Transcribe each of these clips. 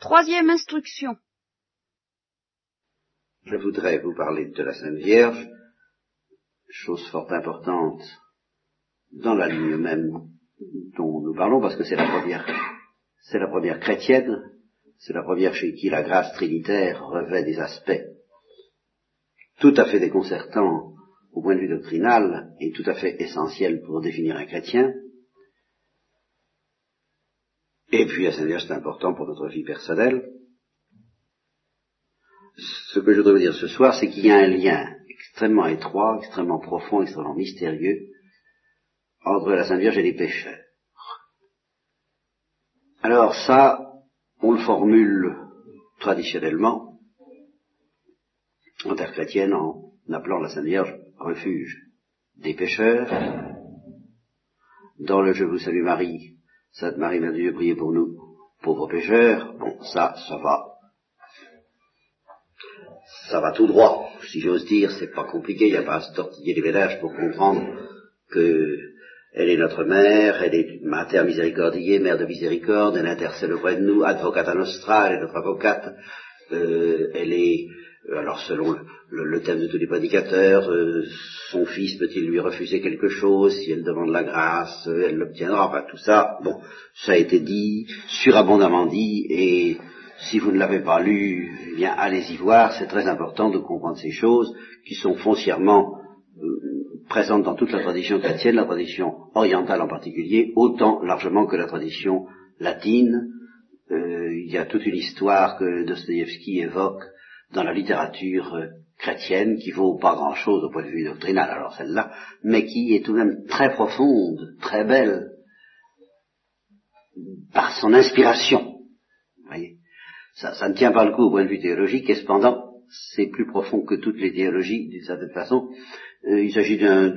Troisième instruction. Je voudrais vous parler de la Sainte Vierge, chose fort importante dans la ligne même dont nous parlons, parce que c'est la première, c'est la première chrétienne, c'est la première chez qui la grâce trinitaire revêt des aspects tout à fait déconcertants au point de vue doctrinal et tout à fait essentiels pour définir un chrétien. Et puis Sainte Vierge, c'est important pour notre vie personnelle. Ce que je voudrais vous dire ce soir, c'est qu'il y a un lien extrêmement étroit, extrêmement profond, extrêmement mystérieux entre la Sainte Vierge et les pécheurs. Alors ça, on le formule traditionnellement en terre chrétienne en appelant la Sainte Vierge refuge des pécheurs. Dans le Je vous salue Marie, Sainte Marie, Mère Dieu, priez pour nous, pauvres pécheurs. Bon, ça, ça va. Ça va tout droit, si j'ose dire, c'est pas compliqué, il n'y a pas à se tortiller les ménages pour comprendre que elle est notre mère, elle est mater miséricordiae, mère de miséricorde, elle intercède auprès de nous, advocata nostra, elle est notre avocate, euh, elle est alors selon le, thème de tous les prédicateurs, euh, son fils peut-il lui refuser quelque chose si elle demande la grâce, euh, elle l'obtiendra, enfin tout ça, bon, ça a été dit, surabondamment dit, et si vous ne l'avez pas lu, eh bien allez-y voir, c'est très important de comprendre ces choses qui sont foncièrement présentes dans toute la tradition chrétienne, la tradition orientale en particulier, autant largement que la tradition latine. il y a toute une histoire que Dostoïevski évoque dans la littérature euh, chrétienne qui vaut pas grand-chose au point de vue doctrinal, alors celle-là, mais qui est tout de même très profonde, très belle, par son inspiration. Vous voyez? Ça, ne tient pas le coup au point de vue théologique, et cependant, c'est plus profond que toutes les théologies, d'une certaine façon. Euh, il s'agit euh,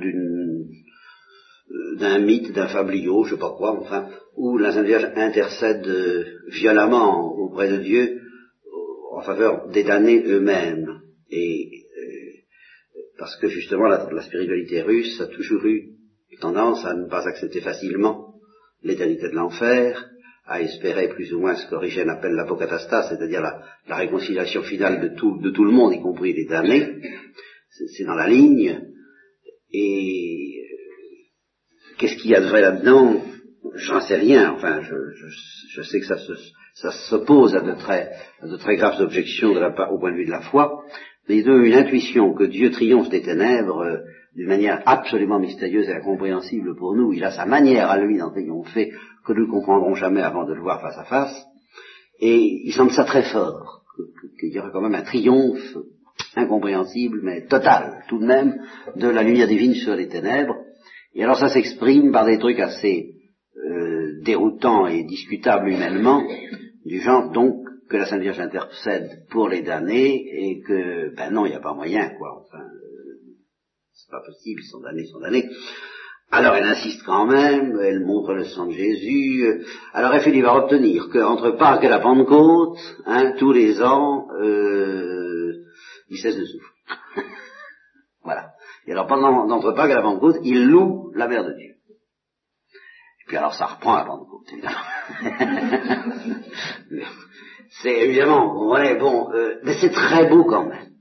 d'un mythe, d'un fabliau, je sais pas quoi, enfin, où la Sainte Vierge intercède violemment auprès de Dieu en faveur des damnés eux-mêmes. Et euh, parce que justement la, spiritualité russe a toujours eu tendance à ne pas accepter facilement l'éternité de l'enfer, à espérer plus ou moins ce qu'Origène appelle l'apocatastase, c'est-à-dire la, réconciliation finale de tout, le monde, y compris les damnés. C'est dans la ligne. Et euh, qu'est-ce qu'il y a de vrai là-dedans? J'en sais rien. Enfin, je sais que ça se, ça s'oppose à de très, à de très graves objections de la au point de vue de la foi, mais ils ont une intuition que Dieu triomphe des ténèbres euh, d'une manière absolument mystérieuse et incompréhensible pour nous. Il a sa manière à lui d'en triompher que nous ne comprendrons jamais avant de le voir face à face. Et il semble ça très fort, qu'il y aura quand même un triomphe incompréhensible, mais total, tout de même, de la lumière divine sur les ténèbres. Et alors ça s'exprime par des trucs assez euh, déroutants et discutables humainement, du genre donc que la Sainte Vierge intercède pour les damnés et que, ben non, il n'y a pas moyen, quoi. Enfin, euh, c'est pas possible, ils sont damnés, ils sont damnés. Alors elle insiste quand même, elle montre le sang de Jésus. Alors elle finit par obtenir qu'entre Pâques et la Pentecôte, hein, tous les ans, euh, il cesse de souffrir. voilà. Et alors pendant entre Pâques et la Pentecôte, il loue la mère de Dieu. Puis alors ça reprend la Pentecôte, évidemment. c'est évidemment, bon, euh, mais c'est très beau quand même.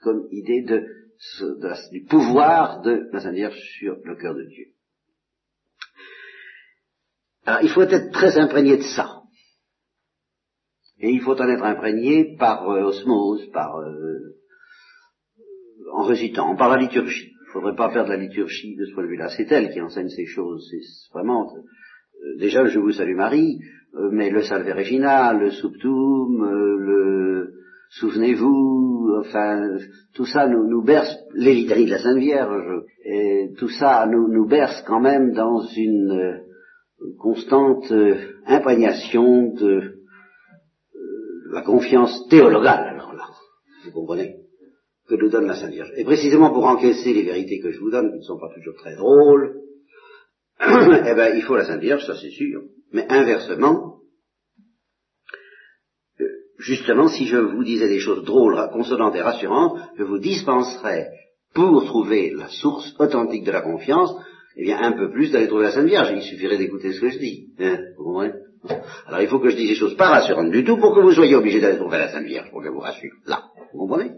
Comme idée du pouvoir de la Sainte sur le cœur de Dieu. Alors il faut être très imprégné de ça. Et il faut en être imprégné par euh, osmose, par euh, en récitant, par la liturgie. Faudrait pas faire de la liturgie de ce point de vue-là. C'est elle qui enseigne ces choses. C'est vraiment euh, déjà Je vous salue Marie, euh, mais le Salve Regina, le Subtum, euh, le Souvenez-vous, enfin, tout ça nous, berce, les litanies de la Sainte Vierge, et tout ça nous berce quand même dans une constante imprégnation de la confiance théologale, alors là, vous comprenez, que nous donne la Sainte Vierge. Et précisément pour encaisser les vérités que je vous donne, qui ne sont pas toujours très drôles, eh ben, il faut la Sainte Vierge, ça c'est sûr. Mais inversement, euh, justement, si je vous disais des choses drôles, consonantes et rassurantes, je vous dispenserais, pour trouver la source authentique de la confiance, eh bien, un peu plus d'aller trouver la Sainte Vierge. Il suffirait d'écouter ce que je dis. Hein, vous comprenez? Alors il faut que je dise des choses pas rassurantes du tout pour que vous soyez obligés d'aller trouver la Sainte Vierge, pour qu'elle vous rassure. Là, vous comprenez?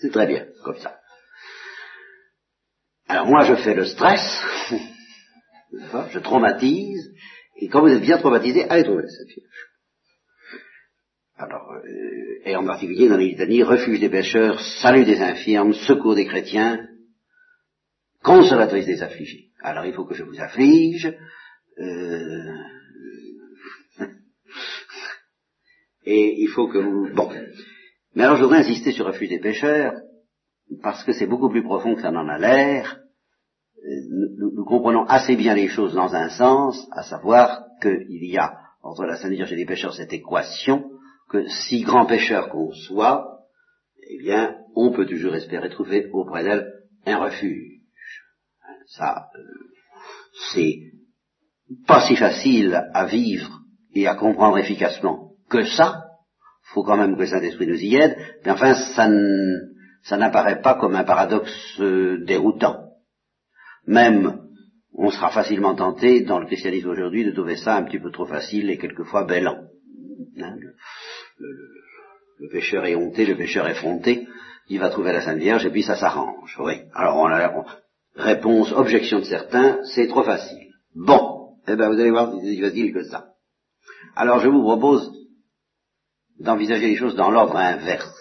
C'est très bien, comme ça. Alors moi je fais le stress, je traumatise, et quand vous êtes bien traumatisé, allez trouver la Sainte. Alors, euh, et en particulier dans les litanies, refuge des pécheurs, salut des infirmes, secours des chrétiens, consolatrice des affligés. Alors il faut que je vous afflige, euh, et il faut que vous... Bon. Mais alors je voudrais insister sur refuge des pécheurs, parce que c'est beaucoup plus profond que ça n'en a l'air. Nous, nous, comprenons assez bien les choses dans un sens, à savoir qu'il y a entre la Sainte Vierge et les pécheurs cette équation, que si grand pécheur qu'on soit, eh bien, on peut toujours espérer trouver auprès d'elle un refuge. Ça, euh, c'est pas si facile à vivre et à comprendre efficacement que ça. Faut quand même que le Saint-Esprit nous y aide, mais enfin, ça, n'apparaît pas comme un paradoxe euh, déroutant. Même, on sera facilement tenté, dans le christianisme aujourd'hui, de trouver ça un petit peu trop facile et quelquefois bellant. Hein, le, pécheur est honté, le pécheur effronté, il va trouver la Sainte Vierge et puis ça s'arrange. Oui. Alors on a la réponse, objection de certains, c'est trop facile. Bon, eh bien vous allez voir, c'est facile que ça. Alors je vous propose d'envisager les choses dans l'ordre inverse.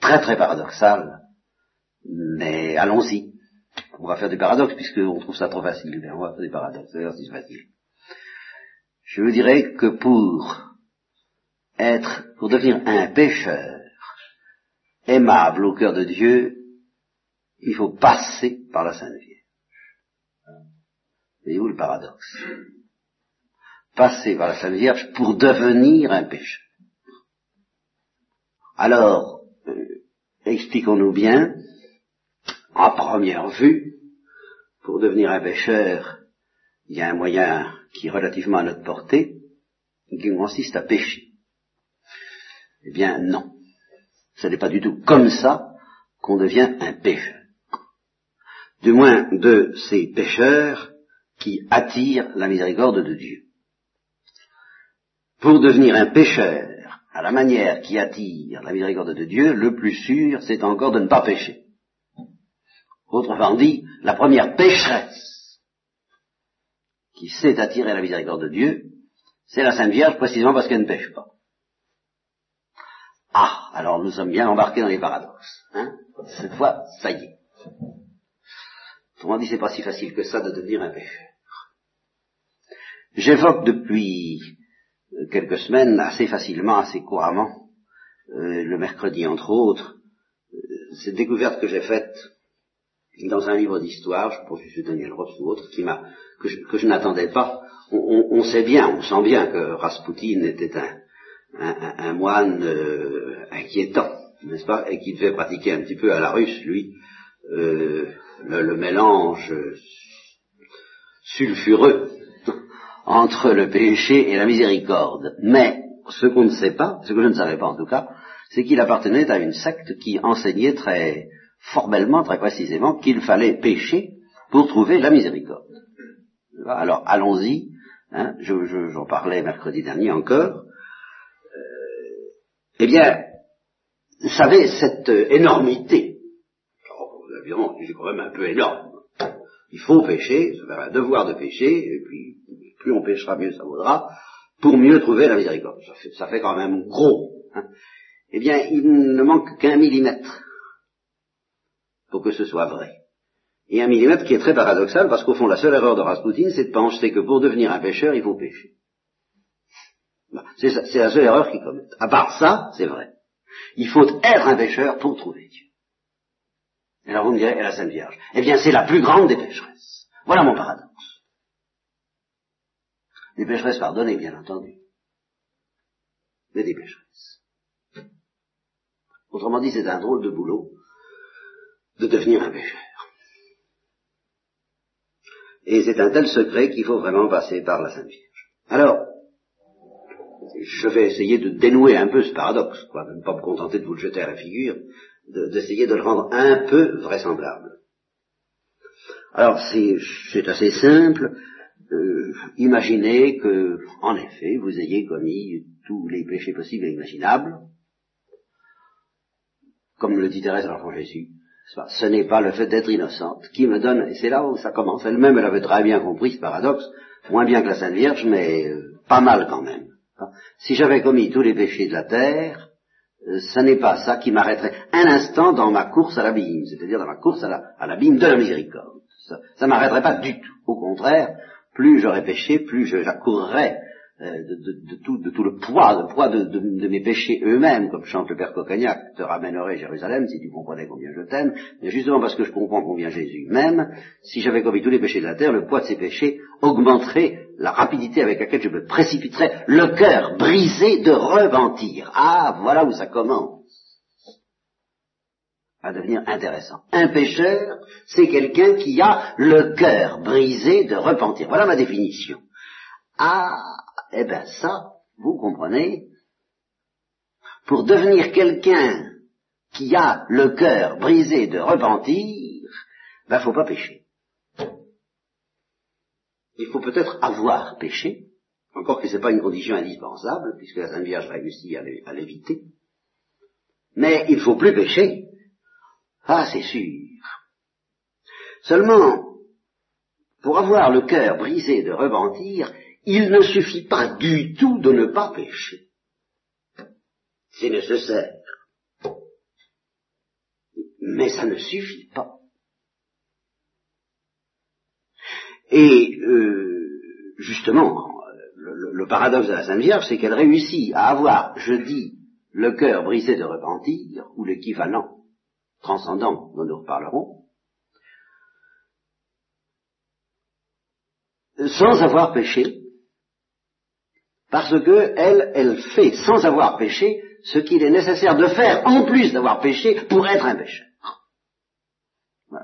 Très très paradoxal, mais allons-y. On va faire du paradoxe puisqu'on trouve ça trop facile. on va faire du paradoxe, c'est facile. Je vous dirais que pour être, pour devenir un pécheur aimable au cœur de Dieu, il faut passer par la Sainte Vierge. Voyez-vous le paradoxe? Passer par la Sainte Vierge pour devenir un pécheur. Alors, euh, expliquons-nous bien, en première vue, pour devenir un pécheur, il y a un moyen qui est relativement à notre portée, qui consiste à pécher. Eh bien, non. Ce n'est pas du tout comme ça qu'on devient un pécheur. Du moins de ces pécheurs qui attirent la miséricorde de Dieu. Pour devenir un pécheur à la manière qui attire la miséricorde de Dieu, le plus sûr, c'est encore de ne pas pécher. Autrement dit, la première pécheresse qui sait attirer la miséricorde de Dieu, c'est la Sainte Vierge précisément parce qu'elle ne pêche pas. Ah, alors nous sommes bien embarqués dans les paradoxes. Hein Cette fois, ça y est. Autrement dit, c'est pas si facile que ça de devenir un pécheur. J'évoque depuis quelques semaines, assez facilement, assez couramment, euh, le mercredi entre autres, euh, cette découverte que j'ai faite dans un livre d'histoire, je pense que c'est Daniel Ross ou autre, qui m'a, que je, n'attendais pas. On, sait bien, on sent bien que Rasputin était un, moine euh, inquiétant, n'est-ce pas, et qui devait pratiquer un petit peu à la russe, lui, euh, le, mélange sulfureux entre le péché et la miséricorde. Mais ce qu'on ne sait pas, ce que je ne savais pas en tout cas, c'est qu'il appartenait à une secte qui enseignait très formellement, très précisément, qu'il fallait pécher pour trouver la miséricorde. Alors allons-y, hein, j'en parlais mercredi dernier encore, eh bien, vous savez, cette euh, énormité, évidemment, c'est quand même un peu énorme. Il faut pécher, fait un devoir de pécher, et puis plus on pêchera, mieux ça vaudra, pour mieux trouver la miséricorde. Ça fait, quand même gros. Hein. Eh bien, il ne manque qu'un millimètre pour que ce soit vrai. Et un millimètre qui est très paradoxal, parce qu'au fond, la seule erreur de Rasputin, c'est de penser que pour devenir un pécheur, il faut pécher. C'est la seule erreur qu'ils commettent. À part ça, c'est vrai. Il faut être un pécheur pour trouver Dieu. Et alors vous me direz, et la Sainte Vierge? Eh bien, c'est la plus grande des pécheresses. Voilà mon paradoxe. Des pécheresses pardonnées, bien entendu. Mais des pécheresses. Autrement dit, c'est un drôle de boulot de devenir un pécheur. Et c'est un tel secret qu'il faut vraiment passer par la Sainte Vierge. Alors, je vais essayer de dénouer un peu ce paradoxe, quoi, de ne pas me contenter de vous le jeter à la figure, d'essayer de, le rendre un peu vraisemblable. Alors c'est assez simple. Euh, imaginez que, en effet, vous ayez commis tous les péchés possibles et imaginables, comme le dit Thérèse à l'enfant Jésus. Ce n'est pas le fait d'être innocente qui me donne, et c'est là où ça commence. Elle-même, elle avait très bien compris ce paradoxe, moins bien que la Sainte Vierge, mais euh, pas mal quand même. Si j'avais commis tous les péchés de la terre, euh, ce n'est pas ça qui m'arrêterait un instant dans ma course à l'abîme, c'est-à-dire dans ma course à l'abîme de la miséricorde. Ça ne m'arrêterait pas du tout. Au contraire, plus j'aurais péché, plus j'accourrais euh, de, tout, le poids, le poids de, mes péchés eux-mêmes, comme chante le Père Cocagnac, te ramènerait Jérusalem si tu comprenais combien je t'aime, mais justement parce que je comprends combien Jésus m'aime, si j'avais commis tous les péchés de la terre, le poids de ces péchés augmenterait la rapidité avec laquelle je me précipiterais, le cœur brisé de repentir. Ah, voilà où ça commence à devenir intéressant. Un pécheur, c'est quelqu'un qui a le cœur brisé de repentir. Voilà ma définition. Ah, eh bien ça, vous comprenez, pour devenir quelqu'un qui a le cœur brisé de repentir, ben faut pas pécher. Il faut peut-être avoir péché, encore que ce n'est pas une condition indispensable, puisque la Sainte Vierge réussit à l'éviter, mais il faut plus pécher. Ah, c'est sûr. Seulement, pour avoir le cœur brisé de repentir, il ne suffit pas du tout de ne pas pécher. C'est nécessaire. Mais ça ne suffit pas. Et euh, justement, le, le, paradoxe de la Sainte Vierge, c'est qu'elle réussit à avoir, je dis, le cœur brisé de repentir, ou l'équivalent transcendant dont nous reparlerons, sans avoir péché, parce que elle, elle fait sans avoir péché ce qu'il est nécessaire de faire en plus d'avoir péché pour être un pécheur.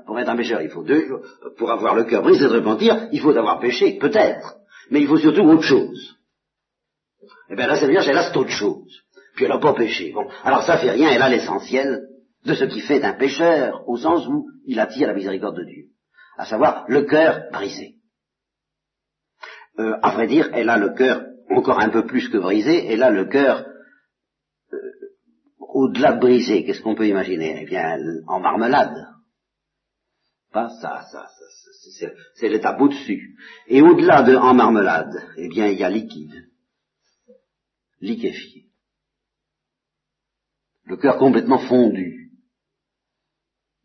Pour être un pécheur, il faut deux choses. Pour avoir le cœur brisé de repentir, il faut avoir péché, peut-être. Mais il faut surtout autre chose. Eh bien, la Sainte Vierge, elle a cette autre chose. Puis elle n'a pas péché. Bon, alors ça fait rien, elle a l'essentiel de ce qui fait un pécheur, au sens où il attire la miséricorde de Dieu. À savoir, le cœur brisé. Euh, à vrai dire, elle a le cœur encore un peu plus que brisé, elle a le cœur euh, au-delà de brisé. Qu'est-ce qu'on peut imaginer? Eh bien, en marmelade. Pas ça, ça, ça c'est l'étape au-dessus. Et au-delà de en marmelade, eh bien, il y a liquide, liquéfié. Le cœur complètement fondu.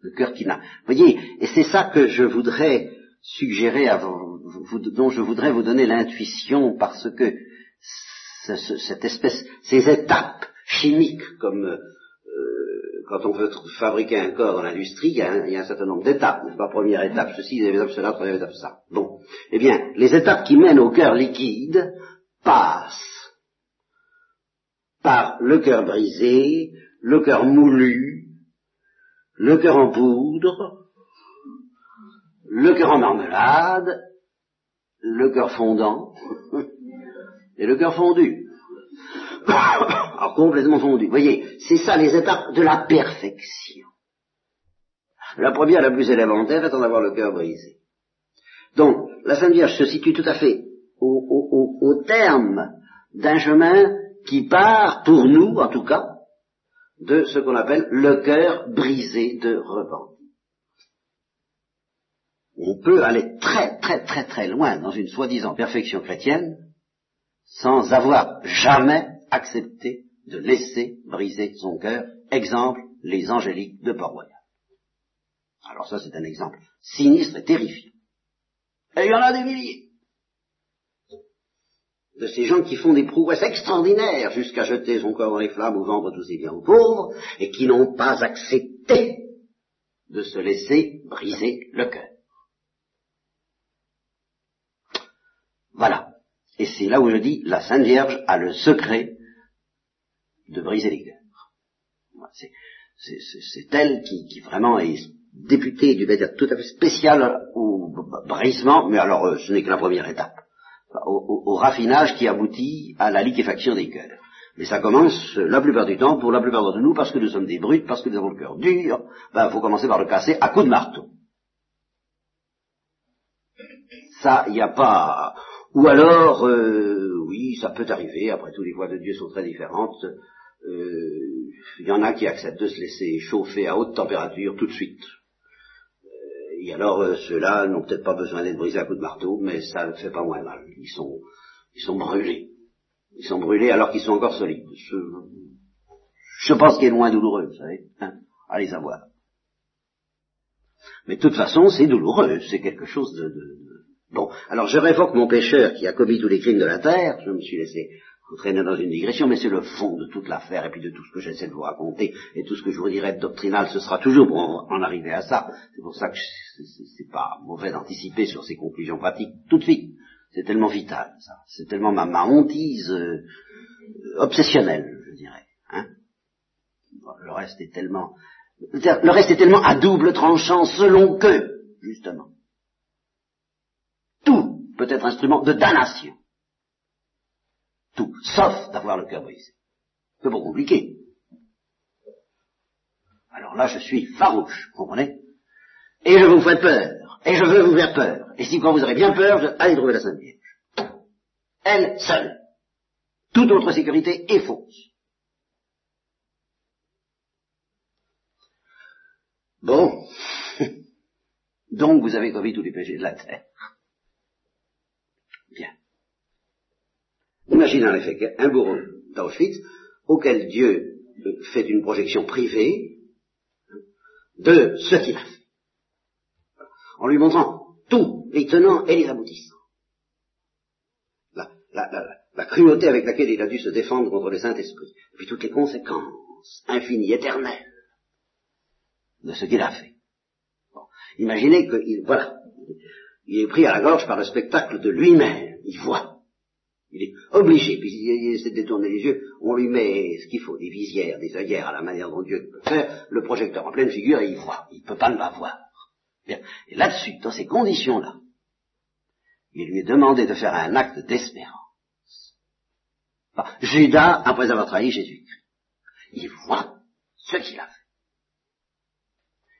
Le cœur qui n'a. Vous voyez, et c'est ça que je voudrais suggérer à vous, dont je voudrais vous donner l'intuition parce que cette espèce, ces étapes chimiques comme euh, quand on veut fabriquer un corps dans l'industrie, il, y a un certain nombre d'étapes, pas? Première étape ceci, deuxième étape cela, troisième étape ça. Bon. Eh bien, les étapes qui mènent au cœur liquide passent par le cœur brisé, le cœur moulu, le cœur en poudre, le cœur en marmelade, le cœur fondant et le cœur fondu. Alors complètement fondu. Vous voyez, c'est ça les étapes de la perfection. La première, la plus élémentaire, est en avoir le cœur brisé. Donc, la Sainte Vierge se situe tout à fait au terme d'un chemin qui part, pour nous en tout cas, de ce qu'on appelle le cœur brisé de repentir. On peut aller très très très très loin dans une soi-disant perfection chrétienne sans avoir jamais accepté de laisser briser son cœur. Exemple, les angéliques de Port-Royal. Alors ça c'est un exemple sinistre et terrifiant. Et il y en a des milliers de ces gens qui font des prouesses extraordinaires jusqu'à jeter son corps dans les flammes ou vendre tous ses biens aux pauvres et qui n'ont pas accepté de se laisser briser le cœur. Voilà. Et c'est là où je dis, la Sainte Vierge a le secret de briser les cœurs. C'est elle qui, vraiment est députée du dire tout à fait spécial au brisement, mais alors euh, ce n'est que la première étape au, raffinage qui aboutit à la liquéfaction des cœurs. Mais ça commence la plupart du temps, pour la plupart d'entre nous, parce que nous sommes des brutes, parce que nous avons le cœur dur, ben, il faut commencer par le casser à coups de marteau. Ça, il n'y a pas. Ou alors, euh, oui, ça peut arriver. Après tout, les voies de Dieu sont très différentes. Euh, il y en a qui acceptent de se laisser chauffer à haute température tout de suite. Euh, et alors, ceux-là n'ont peut-être pas besoin d'être brisés à coups de marteau, mais ça ne fait pas moins mal. Ils sont, ils sont brûlés. Ils sont brûlés alors qu'ils sont encore solides. Je, pense qu'il est moins douloureux, vous savez. Hein Allez savoir. Mais de toute façon, c'est douloureux, c'est quelque chose de, Bon, alors je révoque mon pécheur qui a commis tous les crimes de la terre, je me suis laissé entraîner dans une digression, mais c'est le fond de toute l'affaire, et puis de tout ce que j'essaie de vous raconter, et tout ce que je vous dirai de doctrinal, ce sera toujours pour en, arriver à ça. C'est pour ça que c'est pas mauvais d'anticiper sur ces conclusions pratiques tout de suite. C'est tellement vital, ça. C'est tellement ma, ma hantise euh, obsessionnelle, je dirais. Hein le reste est tellement le reste est tellement à double tranchant selon que, justement. Tout peut être instrument de damnation. Tout, sauf d'avoir le cœur brisé. C'est pas compliqué. Alors là, je suis farouche, vous comprenez? Et je vous fais peur. Et je veux vous faire peur. Et si quand vous aurez bien peur, je... allez trouver la Sainte Vierge. Elle seule. Toute autre sécurité est fausse. Bon. Donc vous avez commis tous les péchés de la terre. Imaginez en effet qu'un bourreau d'Auschwitz, auquel Dieu fait une projection privée de ce qu'il a fait, en lui montrant tous les tenants et les aboutissants. La, cruauté avec laquelle il a dû se défendre contre le Saint-Esprit, puis toutes les conséquences infinies, éternelles, de ce qu'il a fait. Imaginez qu'il, voilà, il est pris à la gorge par le spectacle de lui-même, il voit. Il est obligé, puis il essaie de détourner les yeux, on lui met ce qu'il faut, des visières, des œillères à la manière dont Dieu peut faire, le projecteur en pleine figure et il voit, il ne peut pas ne pas voir. Et là-dessus, dans ces conditions-là, il lui est demandé de faire un acte d'espérance. Judas, après avoir trahi Jésus-Christ, il voit ce qu'il a fait.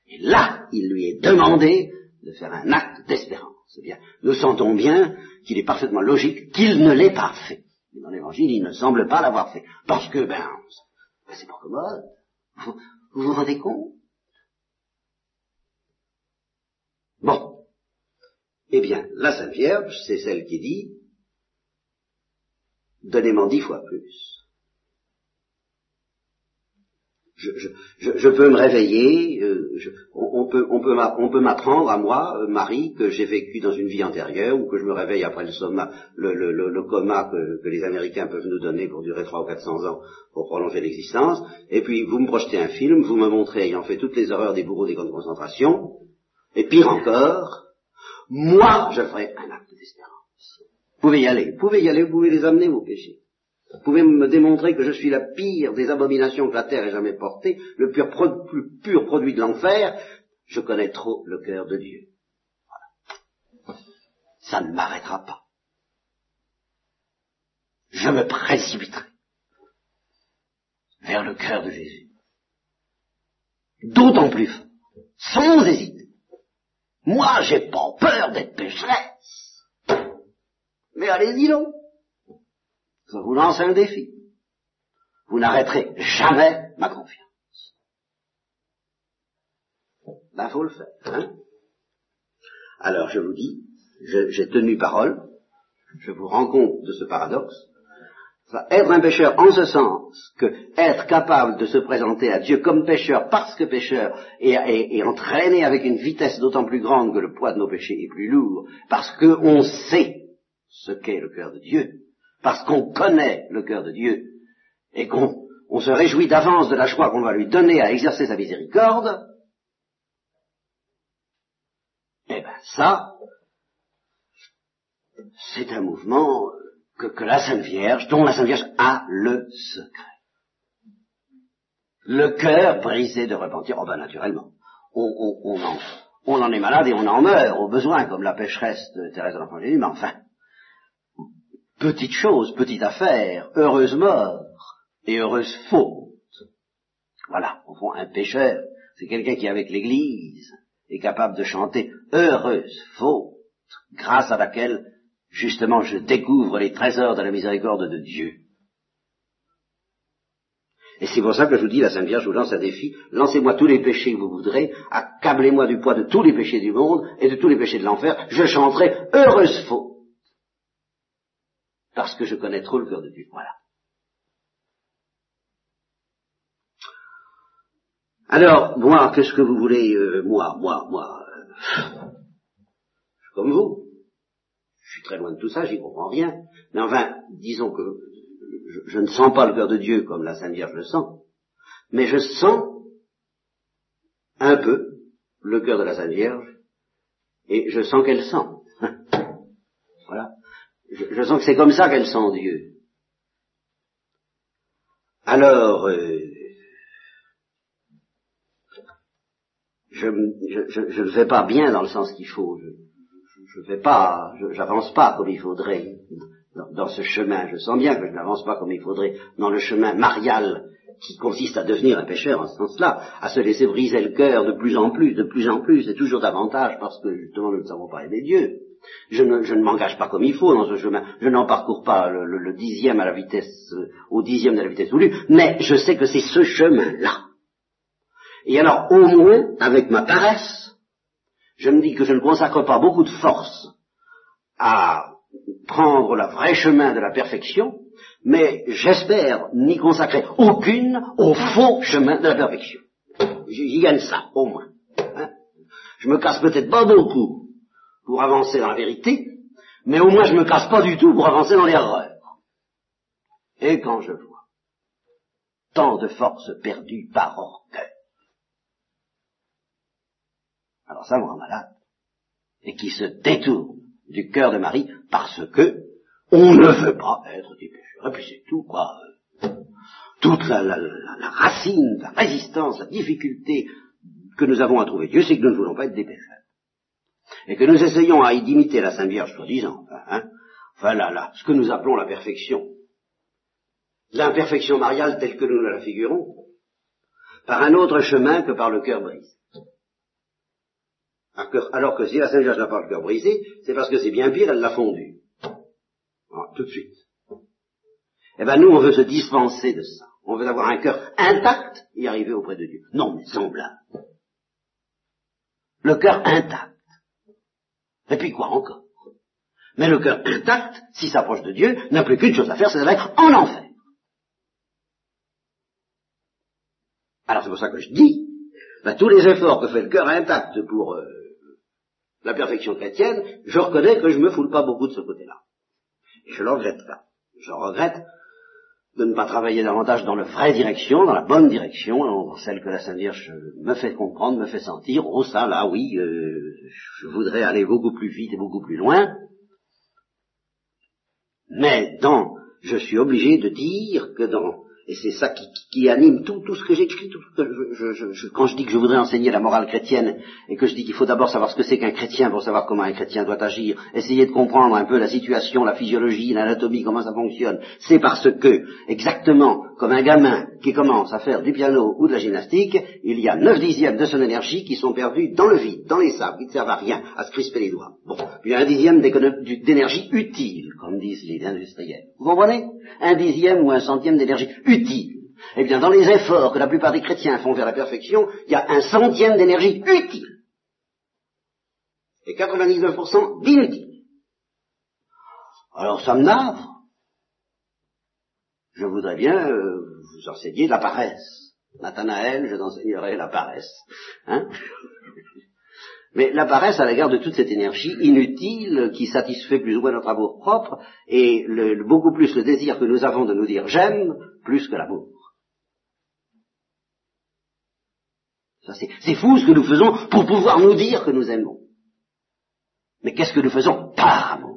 Et là, il lui est demandé de faire un acte d'espérance. Eh bien, nous sentons bien qu'il est parfaitement logique qu'il ne l'ait pas fait. Dans l'évangile, il ne semble pas l'avoir fait. Parce que, ben, c'est pas commode. Vous, vous vous rendez compte? Bon. Eh bien, la Sainte Vierge, c'est celle qui dit, donnez-moi dix fois plus je, peux me réveiller, euh, on, peut, on peut m'apprendre à moi, euh, Marie, que j'ai vécu dans une vie antérieure, ou que je me réveille après le, le, coma que, les Américains peuvent nous donner pour durer trois ou quatre cents ans pour prolonger l'existence, et puis vous me projetez un film, vous me montrez ayant fait toutes les horreurs des bourreaux des camps de concentration, et pire encore, moi je ferai un acte d'espérance. Vous pouvez y aller, vous pouvez y aller, vous pouvez les amener vos péchés. Vous pouvez me démontrer que je suis la pire des abominations que la terre ait jamais portées, le pur plus pur produit de l'enfer, je connais trop le cœur de Dieu. Voilà. Ça ne m'arrêtera pas. Je me précipiterai vers le cœur de Jésus. D'autant plus sans hésiter. Moi, j'ai pas peur d'être pécheresse. Mais allez-y donc. Je vous lance un défi. Vous n'arrêterez jamais ma confiance. Ben, faut le faire. Hein Alors, je vous dis, j'ai tenu parole, je vous rends compte de ce paradoxe. être un pécheur en ce sens que être capable de se présenter à Dieu comme pécheur parce que pécheur et, et entraîné avec une vitesse d'autant plus grande que le poids de nos péchés est plus lourd, parce qu'on sait ce qu'est le cœur de Dieu, parce qu'on connaît le cœur de Dieu et qu'on se réjouit d'avance de la joie qu'on va lui donner à exercer sa miséricorde, eh bien ça, c'est un mouvement que, la Sainte Vierge, dont la Sainte Vierge a le secret. Le cœur brisé de repentir, oh ben naturellement, on, en, on en est malade et on en meurt au besoin, comme la pécheresse de Thérèse de l'Enfant mais enfin, petite chose, petite affaire, heureuse mort et heureuse faute. Voilà, au fond, un pécheur, c'est quelqu'un qui, avec l'Église, est capable de chanter heureuse faute. grâce à laquelle, justement, je découvre les trésors de la miséricorde de Dieu. Et c'est pour ça que je vous dis, la Sainte Vierge vous lance un défi, lancez-moi tous les péchés que vous voudrez, accablez-moi du poids de tous les péchés du monde et de tous les péchés de l'enfer, je chanterai heureuse faute. Parce que je connais trop le cœur de Dieu. Voilà. Alors, moi, qu'est-ce que vous voulez, euh, moi, moi, moi, euh, je comme vous. Je suis très loin de tout ça, j'y comprends rien. Mais enfin, disons que je, ne sens pas le cœur de Dieu comme la Sainte Vierge le sent, mais je sens un peu le cœur de la Sainte Vierge, et je sens qu'elle sent. Je, sens que c'est comme ça qu'elle sent Dieu. Alors, euh, je, ne fais pas bien dans le sens qu'il faut. Je ne fais pas, j'avance pas comme il faudrait dans, ce chemin. Je sens bien que je n'avance pas comme il faudrait dans le chemin marial qui consiste à devenir un pécheur en ce sens-là, à se laisser briser le cœur de plus en plus, de plus en plus, et toujours davantage parce que justement nous ne savons pas aimer Dieu. Je ne, m'engage pas comme il faut dans ce chemin. Je n'en parcours pas le, dixième à la vitesse, euh, au dixième de la vitesse voulue, mais je sais que c'est ce chemin-là. Et alors, au moins, avec ma paresse, je me dis que je ne consacre pas beaucoup de force à prendre le vrai chemin de la perfection, mais j'espère n'y consacrer aucune au faux chemin de la perfection. J'y gagne ça, au moins. Hein. je me casse peut-être pas beaucoup pour avancer dans la vérité, mais au moins je me casse pas du tout pour avancer dans l'erreur. Et quand je vois tant de forces perdues par orgueil, alors ça me rend malade, et qui se détourne du cœur de Marie parce que on ne veut pas être des pécheurs. Et puis c'est tout, quoi. Toute la, racine, la résistance, la difficulté que nous avons à trouver Dieu, c'est que nous ne voulons pas être des pécheurs. Et que nous essayons à d'imiter la Sainte Vierge, soi-disant, hein, enfin là, ce que nous appelons la perfection. L'imperfection mariale telle que nous la figurons, par un autre chemin que par le cœur brisé. Alors que si la Sainte Vierge n'a pas le cœur brisé, c'est parce que c'est bien pire, elle l'a fondu. Ah, tout de suite. Eh bien, nous, on veut se dispenser de ça. On veut avoir un cœur intact et arriver auprès de Dieu. Non, mais semblable. Le cœur intact. Et puis quoi encore? Mais le cœur intact, s'il s'approche de Dieu, n'a plus qu'une chose à faire, c'est d'être en enfer. Alors c'est pour ça que je dis, ben, tous les efforts que fait le cœur intact pour euh, la perfection chrétienne, je reconnais que je me foule pas beaucoup de ce côté-là. Je le regrette pas. Je regrette de ne pas travailler davantage dans la vraie direction, dans la bonne direction, celle que la Sainte Vierge me fait comprendre, me fait sentir. Oh ça, là, oui, euh, je voudrais aller beaucoup plus vite et beaucoup plus loin. Mais dans, je suis obligé de dire que dans et c'est ça qui, anime tout, tout ce que j'écris. Tout, je, je, je, quand je dis que je voudrais enseigner la morale chrétienne et que je dis qu'il faut d'abord savoir ce que c'est qu'un chrétien pour savoir comment un chrétien doit agir, essayer de comprendre un peu la situation, la physiologie, l'anatomie, comment ça fonctionne, c'est parce que, exactement comme un gamin qui commence à faire du piano ou de la gymnastique, il y a neuf dixièmes de son énergie qui sont perdus dans le vide, dans les sables, qui ne servent à rien, à se crisper les doigts. Bon, puis il y a un dixième d'énergie utile, comme disent les industriels. Vous comprenez? Un dixième ou un centième d'énergie utile. Eh bien, dans les efforts que la plupart des chrétiens font vers la perfection, il y a un centième d'énergie utile. Et 99% d'inutile. Alors ça me navre. Je voudrais bien euh, vous enseigner la paresse. Nathanaël, je t'enseignerai la paresse. Hein mais la paresse à l'égard de toute cette énergie inutile qui satisfait plus ou moins notre amour propre et le, beaucoup plus le désir que nous avons de nous dire j'aime plus que l'amour. C'est fou ce que nous faisons pour pouvoir nous dire que nous aimons. Mais qu'est-ce que nous faisons par amour?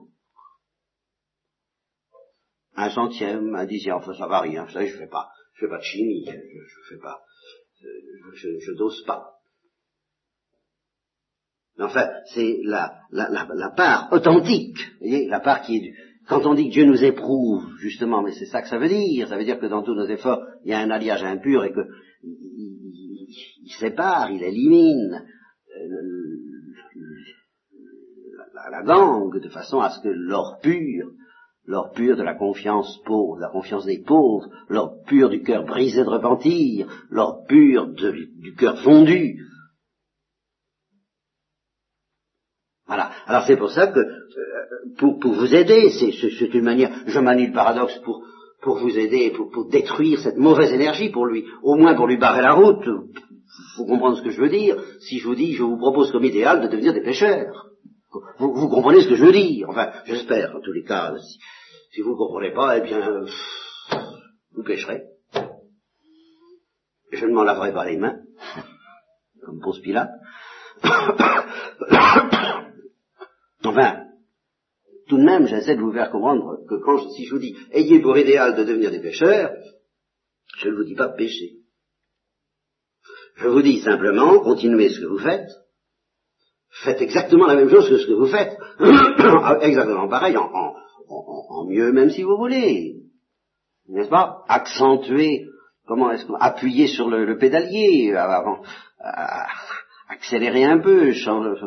Un centième, un dixième, enfin ça varie, hein, vous savez, je fais pas, je fais pas de chimie, je, je fais pas, je, je dose pas. Enfin, c'est la, la, la, la, part authentique, vous voyez, la part qui est du... Quand on dit que Dieu nous éprouve, justement, mais c'est ça que ça veut dire, ça veut dire que dans tous nos efforts, il y a un alliage impur et que il, sépare, il élimine. Euh, la gangue, de façon à ce que l'or pur, l'or pur de la confiance pauvre, la confiance des pauvres, l'or pur du cœur brisé de repentir, l'or pur du cœur fondu. Voilà. Alors c'est pour ça que, euh, pour, pour vous aider, c'est une manière, je manie le paradoxe pour, pour vous aider, pour, pour, détruire cette mauvaise énergie pour lui, au moins pour lui barrer la route. Faut comprendre ce que je veux dire? Si je vous dis, je vous propose comme idéal de devenir des pêcheurs. Vous, vous comprenez ce que je veux dire? Enfin, j'espère, en tous les cas. Vous ne comprenez pas, eh bien, vous pêcherez. Je ne m'en laverai pas les mains, comme pose Pilate. enfin, tout de même, j'essaie de vous faire comprendre que quand, si je vous dis, ayez pour idéal de devenir des pêcheurs, je ne vous dis pas pécher. Je vous dis simplement, continuez ce que vous faites, faites exactement la même chose que ce que vous faites, exactement pareil, en, mieux même si vous voulez, n'est-ce pas? Accentuer, comment est-ce qu'on appuyer sur le, pédalier, avant, euh, accélérer un peu, changer,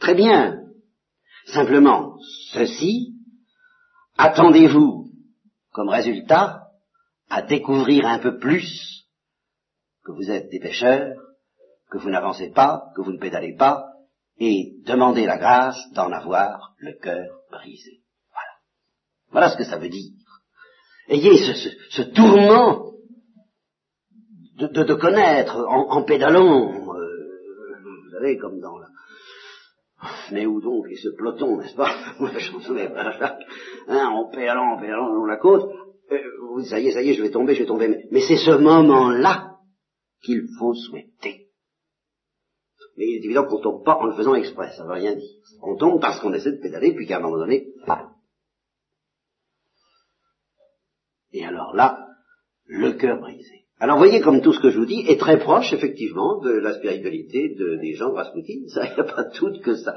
très bien. Simplement, ceci, attendez-vous comme résultat à découvrir un peu plus que vous êtes des pêcheurs, que vous n'avancez pas, que vous ne pédalez pas, et demandez la grâce d'en avoir le cœur brisé. Voilà. Ce que ça veut dire. Ayez ce, tourment de, connaître en, pédalant, euh, vous savez, comme dans la... Mais où donc est ce peloton, n'est-ce pas hein, en pédalant, en pédalant dans la côte, euh, ça y est, ça y est, je vais tomber, je vais tomber. mais c'est ce moment-là qu'il faut souhaiter. Mais il est évident qu'on tombe pas en le faisant exprès, ça ne veut rien dire. On tombe parce qu'on essaie de pédaler, puis qu'à un moment donné, pas. Et alors là, le cœur brisé. Alors voyez comme tout ce que je vous dis est très proche effectivement de la spiritualité de, des gens de Rasputin. Ça, il n'y a pas de doute que ça.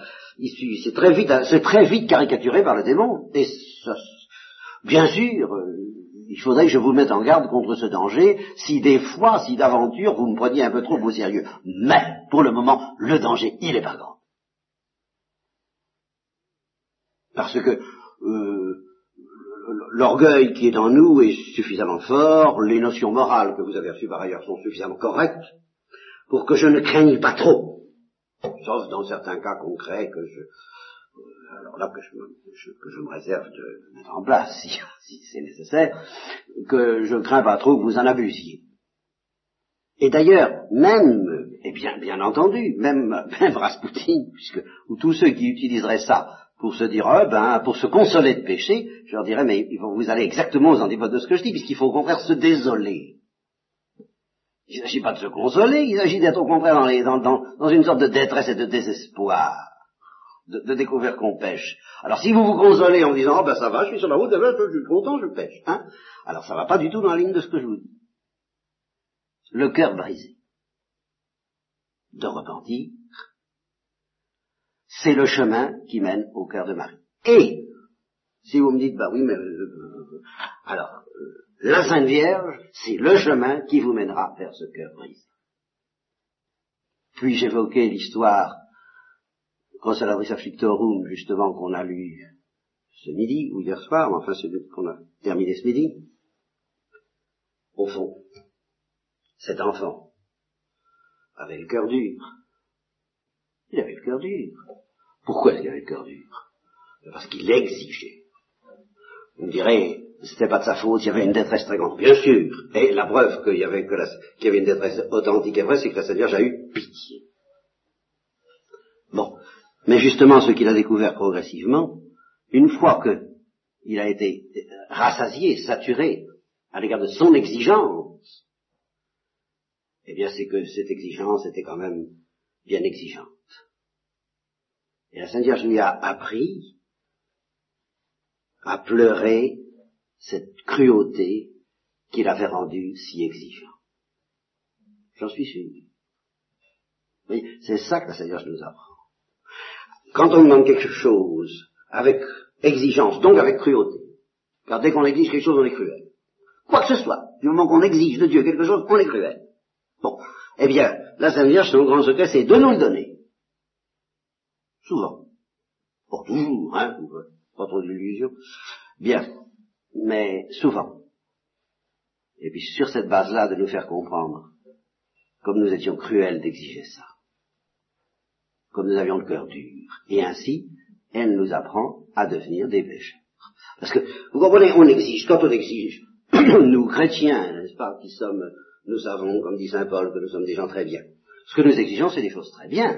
C'est très vite, c'est très vite caricaturé par le démon. Et ça, bien sûr, euh, il faudrait que je vous mette en garde contre ce danger, si des fois, si d'aventure, vous me preniez un peu trop au sérieux. Mais, pour le moment, le danger, il est pas grand. Parce que euh, l'orgueil qui est en nous est suffisamment fort, les notions morales que vous avez reçues par ailleurs sont suffisamment correctes, pour que je ne craigne pas trop, sauf dans certains cas concrets que je, alors là que je, me, réserve de mettre en place, si, c'est nécessaire, que je ne crains pas trop que vous en abusiez. Et d'ailleurs, même, et bien, bien entendu, même, même Rasputin, puisque, ou tous ceux qui utiliseraient ça pour se dire, oh, ben, pour se consoler de péché, je leur dirais, mais vous allez exactement aux antipodes de ce que je dis, puisqu'il faut au contraire se désoler. Il ne s'agit pas de se consoler, il s'agit d'être au contraire dans, une sorte de détresse et de désespoir de, découvrir qu'on pêche. Alors si vous vous consolez en disant, oh ben ça va, je suis sur la route, je suis content, je pêche. Hein Alors ça va pas du tout dans la ligne de ce que je vous dis. Le cœur brisé de repentir, c'est le chemin qui mène au cœur de Marie. Et, si vous me dites, bah oui, mais... Euh, euh, alors, euh, la Sainte Vierge, c'est le chemin qui vous mènera vers ce cœur brisé. Puis j'évoquais l'histoire Consolaris Afflictorum, justement, qu'on a lu ce midi, ou hier soir, enfin qu'on a terminé ce midi, au fond, cet enfant avait le cœur dur. Il avait le cœur dur. Pourquoi est-ce qu'il avait le cœur dur Parce qu'il exigeait. Vous me direz, c'était pas de sa faute, il y avait une détresse très grande. Bien sûr. Et la preuve qu'il y avait, que une détresse authentique et vraie, c'est que la Seigneur a eu pitié. Bon. Mais justement, ce qu'il a découvert progressivement, une fois qu'il a été rassasié, saturé à l'égard de son exigence, eh bien c'est que cette exigence était quand même bien exigeante. Et la Sainte Vierge lui a appris à pleurer cette cruauté qui l'avait rendu si exigeant. J'en suis sûr. C'est ça que la Sainte Vierge nous apprend quand on demande quelque chose avec exigence, donc avec cruauté, car dès qu'on exige quelque chose, on est cruel. Quoi que ce soit, du moment qu'on exige de Dieu quelque chose, on est cruel. Bon, eh bien, la Sainte Vierge, son grand secret, c'est de nous le donner. Souvent. Pour toujours, hein, pas trop d'illusions. Bien, mais souvent. Et puis sur cette base-là, de nous faire comprendre, comme nous étions cruels d'exiger ça, comme nous avions le cœur dur. Et ainsi, elle nous apprend à devenir des pécheurs. Parce que, vous comprenez, on exige, quand on exige, nous chrétiens, n'est-ce pas, qui sommes, nous savons, comme dit Saint Paul, que nous sommes des gens très bien. Ce que nous exigeons, c'est des choses très bien.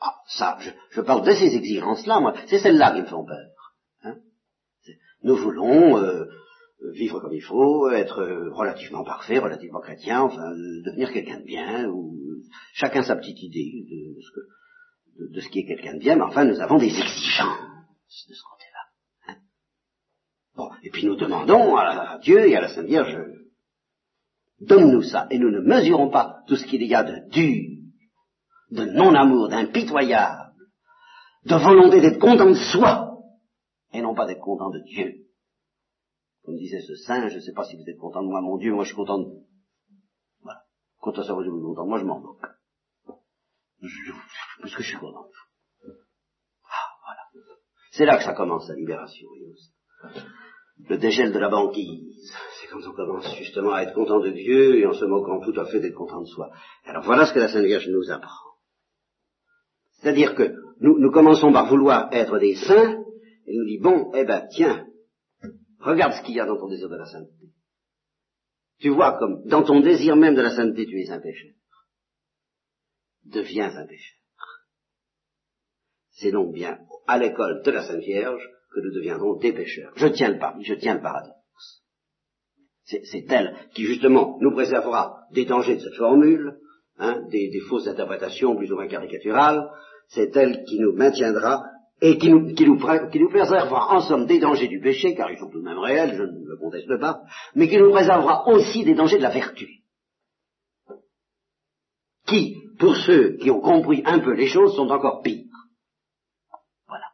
Ah, ça, je, parle de ces exigences-là, moi, c'est celles-là qui me font peur. Hein. Nous voulons euh, vivre comme il faut, être relativement parfait, relativement chrétien, enfin, devenir quelqu'un de bien, ou chacun sa petite idée de, ce, que, qui est quelqu'un de bien, mais enfin, nous avons des exigences de ce côté-là. Hein. bon, et puis nous demandons à, Dieu et à la Sainte Vierge, donne-nous ça, et nous ne mesurons pas tout ce qu'il y a de dur, de non-amour, d'impitoyable, de volonté d'être content de soi, et non pas d'être content de Dieu. Comme disait ce saint, je ne sais pas si vous êtes content de moi, mon Dieu, moi je suis content de vous. Voilà. Quand à si vous êtes content, moi je m'en moque. parce que je suis content de vous. Ah, voilà. C'est là que ça commence, la libération. Le dégel de la banquise. C'est quand on commence justement à être content de Dieu et en se moquant tout à fait d'être content de soi. Alors voilà ce que la Sainte Vierge nous apprend. C'est-à-dire que nous, nous commençons par vouloir être des saints, et nous dit, bon, eh ben, tiens, regarde ce qu'il y a dans ton désir de la sainteté. Tu vois comme dans ton désir même de la sainteté, tu es un pécheur. Deviens un pécheur. C'est donc bien à l'école de la Sainte Vierge que nous deviendrons des pécheurs. Je tiens le je tiens le paradoxe. C'est elle qui justement nous préservera des dangers de cette formule, hein, des, fausses interprétations plus ou moins caricaturales, c'est elle qui nous maintiendra et qui nous, préservera en somme des dangers du péché, car ils sont tout de même réels, je ne le conteste pas, mais qui nous préservera aussi des dangers de la vertu. Qui, pour ceux qui ont compris un peu les choses, sont encore pires. Voilà.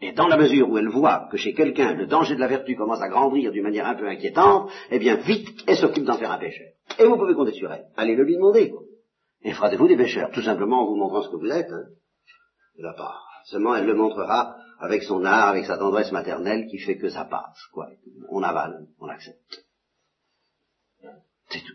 Et dans la mesure où elle voit que chez quelqu'un le danger de la vertu commence à grandir d'une manière un peu inquiétante, eh bien vite, elle s'occupe d'en faire un pécheur. Et vous pouvez compter sur elle. Allez le lui demander. Et fera vous des pécheurs, tout simplement en vous montrant ce que vous êtes. Hein la part. Seulement, elle le montrera avec son art, avec sa tendresse maternelle, qui fait que ça passe, quoi. On avale, on accepte. C'est tout.